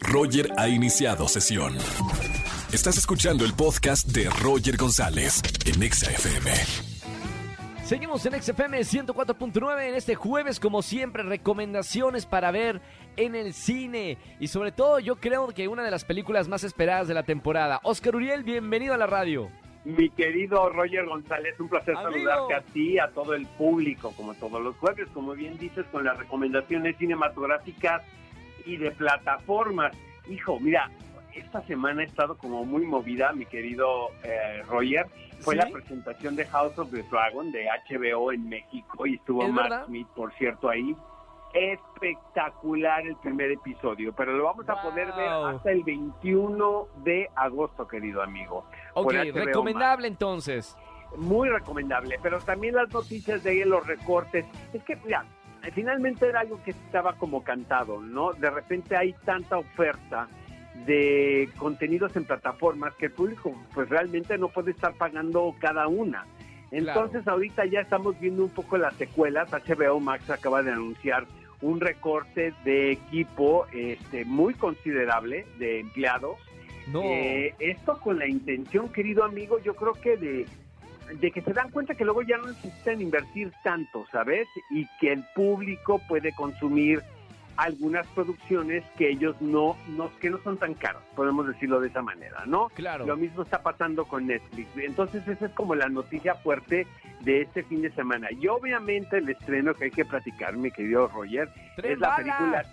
Roger ha iniciado sesión. Estás escuchando el podcast de Roger González en Exa FM. Seguimos en XFM 104.9 en este jueves, como siempre, recomendaciones para ver en el cine. Y sobre todo, yo creo que una de las películas más esperadas de la temporada. Oscar Uriel, bienvenido a la radio. Mi querido Roger González, un placer Amigo. saludarte a ti, a todo el público, como todos los jueves, como bien dices, con las recomendaciones cinematográficas y de plataformas. Hijo, mira, esta semana he estado como muy movida, mi querido eh, Roger. Fue ¿Sí? la presentación de House of the Dragon de HBO en México y estuvo ¿Es Matt verdad? Smith, por cierto, ahí. Espectacular el primer episodio, pero lo vamos a Wow. poder ver hasta el 21 de agosto, querido amigo. Ok, HBO Max recomendable entonces. muy recomendable, pero también las noticias de ahí, los recortes. Es que, mira, finalmente era algo que estaba como cantado, ¿no? De repente hay tanta oferta de contenidos en plataformas que el público pues realmente no puede estar pagando cada una. Entonces ahorita ya estamos viendo un poco las secuelas. HBO Max acaba de anunciar un recorte de equipo este, muy considerable de empleados No. eh, esto con la intención, querido amigo, yo creo que de, de que se dan cuenta que luego ya no necesitan invertir tanto, ¿sabes? Y que el público puede consumir algunas producciones que ellos no, no que no son tan caras, podemos decirlo de esa manera, ¿no? Claro. Lo mismo está pasando con Netflix. Entonces esa es como la noticia fuerte de este fin de semana. Y obviamente el estreno que hay que platicar, mi querido Roger, ¡Tren es la película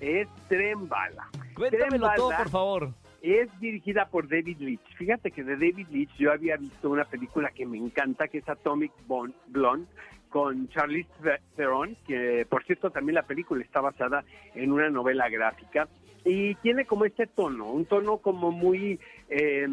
es Tren Bala. Cuéntamelo Tren todo, por favor. Es dirigida por David Leitch. Fíjate que de David Leitch yo había visto una película que me encanta, que es Atomic Blonde, con Charlize The- Theron, que por cierto también la película está basada en una novela gráfica. Y tiene como este tono, un tono como muy, eh,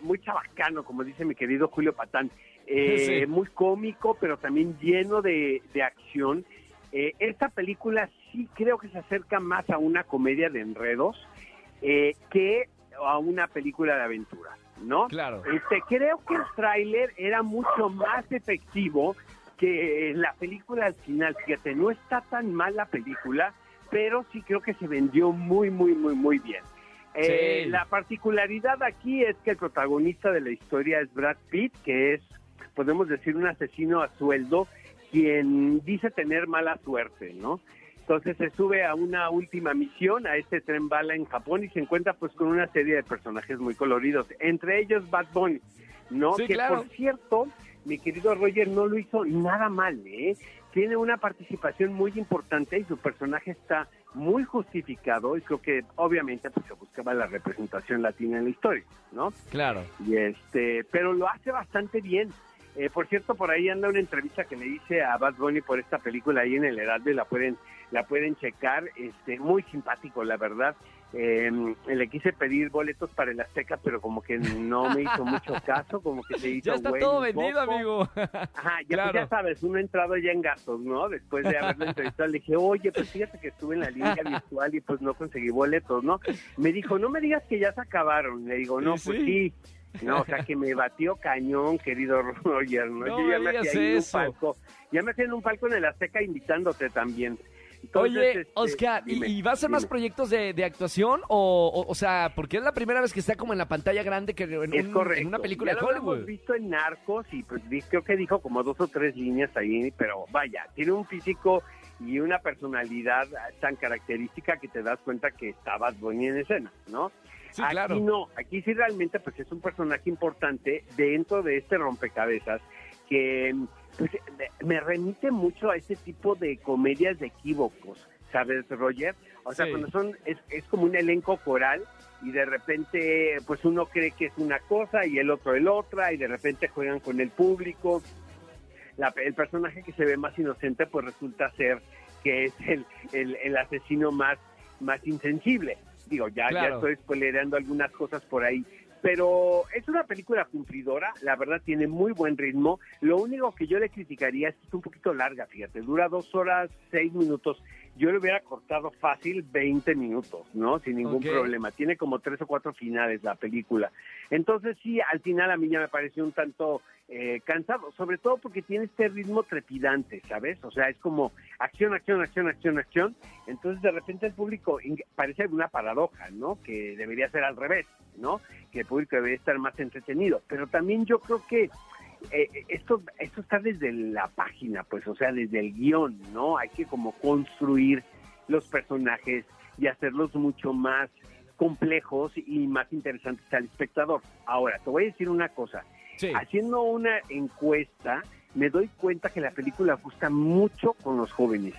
muy chabacano, como dice mi querido Julio Patán. Eh, Sí. Muy cómico, pero también lleno de, de acción. Eh, esta película sí creo que se acerca más a una comedia de enredos eh, que a una película de aventuras, ¿no? Claro. Este, creo que el tráiler era mucho más efectivo que la película al final. Fíjate, no está tan mal la película, pero sí creo que se vendió muy, muy, muy, muy bien. Eh, Sí. La particularidad aquí es que el protagonista de la historia es Brad Pitt, que es, podemos decir, un asesino a sueldo, quien dice tener mala suerte, ¿no? Entonces se sube a una última misión, a este tren bala en Japón, y se encuentra pues con una serie de personajes muy coloridos, entre ellos Bad Bunny, ¿no? Sí, que claro. por cierto, mi querido Roger no lo hizo nada mal, ¿eh? Tiene una participación muy importante y su personaje está muy justificado y creo que obviamente pues se buscaba la representación latina en la historia, ¿no? Claro. Y este, pero lo hace bastante bien. Eh, por cierto, por ahí anda una entrevista que le hice a Bad Bunny por esta película ahí en el Heraldo y la pueden, la pueden checar. Este, muy simpático, la verdad. Eh, le quise pedir boletos para el Azteca, pero como que no me hizo mucho caso, como que se hizo Ya está todo vendido, poco. amigo. Ajá, ya, Claro. pues ya sabes, uno ha entrado ya en gastos, ¿no? Después de haberlo entrevistado, le dije, oye, pues fíjate que estuve en la línea virtual y pues no conseguí boletos, ¿no? Me dijo, no me digas que ya se acabaron. Le digo, no, ¿Y pues sí? sí. No, o sea, que me batió cañón, querido Roger, ¿no? No Yo ya me hacía en un eso. palco. Ya me hacía en un palco en el Azteca invitándote también. Entonces, Oye, este, Oscar, ¿y- dime, ¿y, va a ser más dime. proyectos de, de actuación? O, o, o sea, porque es la primera vez que está como en la pantalla grande que en, Es un- correcto. en una película Ya de lo habíamos Hollywood. visto en Narcos y pues creo que dijo como dos o tres líneas ahí, pero vaya, tiene un físico y una personalidad tan característica que te das cuenta que está Bad Bunny en escena, ¿no? Sí, aquí claro. no, aquí sí realmente pues es un personaje importante dentro de este rompecabezas que pues, me- remite mucho a ese tipo de comedias de equívocos, ¿sabes, Roger? O sea, Sí. cuando son, es, es como un elenco coral y de repente pues uno cree que es una cosa y el otro el otra y de repente juegan con el público. La- el personaje que se ve más inocente pues resulta ser que es el, el, el asesino más, más insensible. Digo, ya, ya estoy spoilereando algunas cosas por ahí. Pero es una película cumplidora, la verdad tiene muy buen ritmo. Lo único que yo le criticaría es que es un poquito larga, fíjate, dura dos horas, seis minutos. Yo le hubiera cortado fácil 20 minutos, ¿no? Sin ningún problema. Tiene como tres o cuatro finales la película. Entonces sí, al final a mí ya me pareció un tanto eh, cansado, sobre todo porque tiene este ritmo trepidante, ¿sabes? O sea, es como acción, acción, acción, acción, acción. Entonces de repente el público parece una paradoja, ¿no? Que debería ser al revés, ¿no? Que el público debería estar más entretenido. Pero también yo creo que eh, esto, esto está desde la página, pues, o sea, desde el guion, ¿no? Hay que como construir los personajes y hacerlos mucho más complejos y más interesantes al espectador. Ahora, te voy a decir una cosa. Sí. Haciendo una encuesta, me doy cuenta que la película gusta mucho con los jóvenes.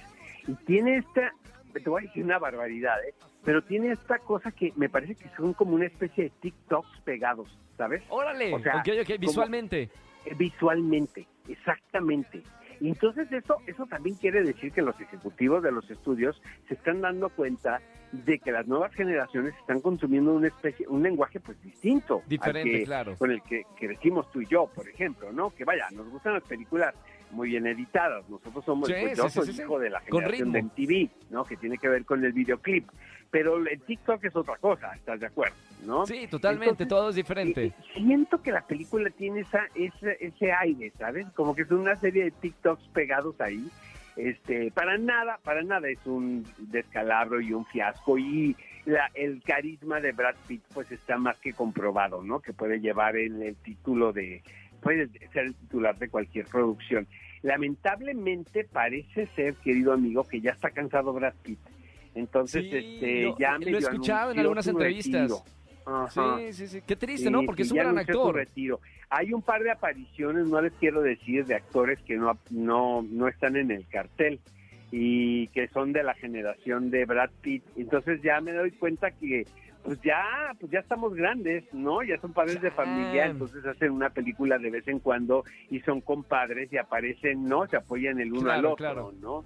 Y tiene esta, te voy a decir una barbaridad, ¿eh? Pero tiene esta cosa que me parece que son como una especie de TikToks pegados, ¿sabes? Órale, O sea, visualmente. Eh, visualmente, exactamente. Y entonces eso, eso también quiere decir que los ejecutivos de los estudios se están dando cuenta de que las nuevas generaciones están consumiendo una especie, un lenguaje pues distinto. al Diferente, que- claro. Con el que crecimos tú y yo, por ejemplo, ¿no? Que vaya, nos gustan las películas muy bien editadas. Nosotros somos, Sí, pues, yo sí, soy sí, hijo de la generación de. MTV, ¿no? Que tiene que ver con el videoclip. Pero el TikTok es otra cosa, ¿estás de acuerdo? ¿no? Sí, totalmente, Entonces, todo es diferente. siento que la película tiene esa, ese, ese aire, ¿sabes? Como que es una serie de TikToks pegados ahí. Este, para nada, para nada es un descalabro y un fiasco y la, el carisma de Brad Pitt pues está más que comprobado, ¿no? Que puede llevar el, el título de, puede ser el titular de cualquier producción. Lamentablemente parece ser, querido amigo, que ya está cansado Brad Pitt. Entonces, Sí, este, ya lo he escuchado en algunas entrevistas. Sí, sí, sí. Qué triste, Sí, ¿no? Porque sí, es un gran actor. retiro. Hay un par de apariciones, no les quiero decir, de actores que no, no, no están en el cartel y que son de la generación de Brad Pitt. Entonces ya me doy cuenta que pues ya, pues ya estamos grandes, ¿no? Ya son padres de familia, entonces hacen una película de vez en cuando y son compadres y aparecen, ¿no? Se apoyan el uno Claro, al otro, claro. ¿no?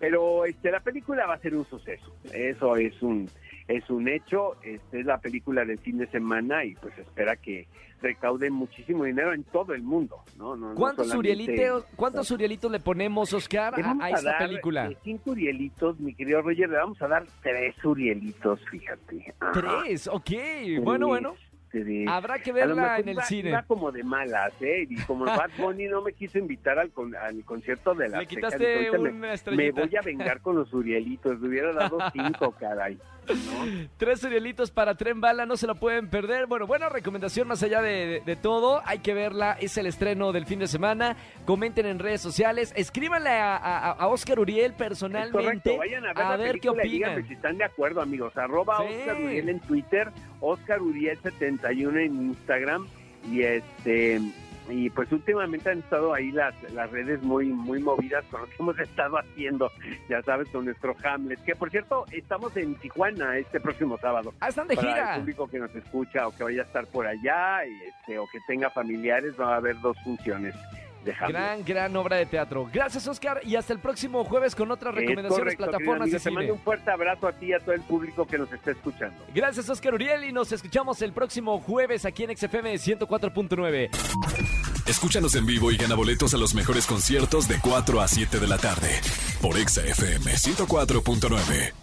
Pero este, la película va a ser un suceso. Eso es un es un hecho. Este es la película del fin de semana y pues espera que recaude muchísimo dinero en todo el mundo, ¿no? no, no ¿Cuántos, solamente- urielitos, ¿Cuántos urielitos le ponemos, Oscar, Le a, esta dar, película? eh, cinco urielitos, mi querido Roger, le vamos a dar tres urielitos, fíjate. Ajá, Tres, ok. tres, Bueno, bueno. Tres. Habrá que A verla en el iba- cine. iba como de malas, ¿eh? Y como Bad Bunny no me quiso invitar al, con- al concierto de la Azteca, quitaste me- una me estrellita. voy a vengar con los urielitos, le hubiera dado cinco, caray. ¿no? Tres urielitos para Tren Bala, no se lo pueden perder. Bueno, buena recomendación más allá de, de- de todo. Hay que verla, es el estreno del fin de semana. Comenten en redes sociales, escríbanle a, a- a Oscar Uriel personalmente correcto, vayan a ver la ver qué y díganme opinan. si están de acuerdo, amigos. Arroba Sí. Oscar Uriel en Twitter, Oscar Uriel 71 en Instagram y este y pues últimamente han estado ahí las, las redes muy muy movidas con lo que hemos estado haciendo, ya sabes, con nuestro Hamlet, que por cierto estamos en Tijuana este próximo sábado. Ah, están de Para el gira. público que nos escucha o que vaya a estar por allá y este, o que tenga familiares, va a haber dos funciones de Hamlet. Gran, gran obra de teatro. Gracias, Oscar. Y hasta el próximo jueves con otras Es recomendaciones, correcto, plataformas querido de amigo. Te mando cine. un fuerte abrazo a ti y a todo el público que nos está escuchando. Gracias, Oscar Uriel. Y nos escuchamos el próximo jueves aquí en XFM 104.9. Escúchanos en vivo y gana boletos a los mejores conciertos de 4 a 7 de la tarde por Exa FM 104.9.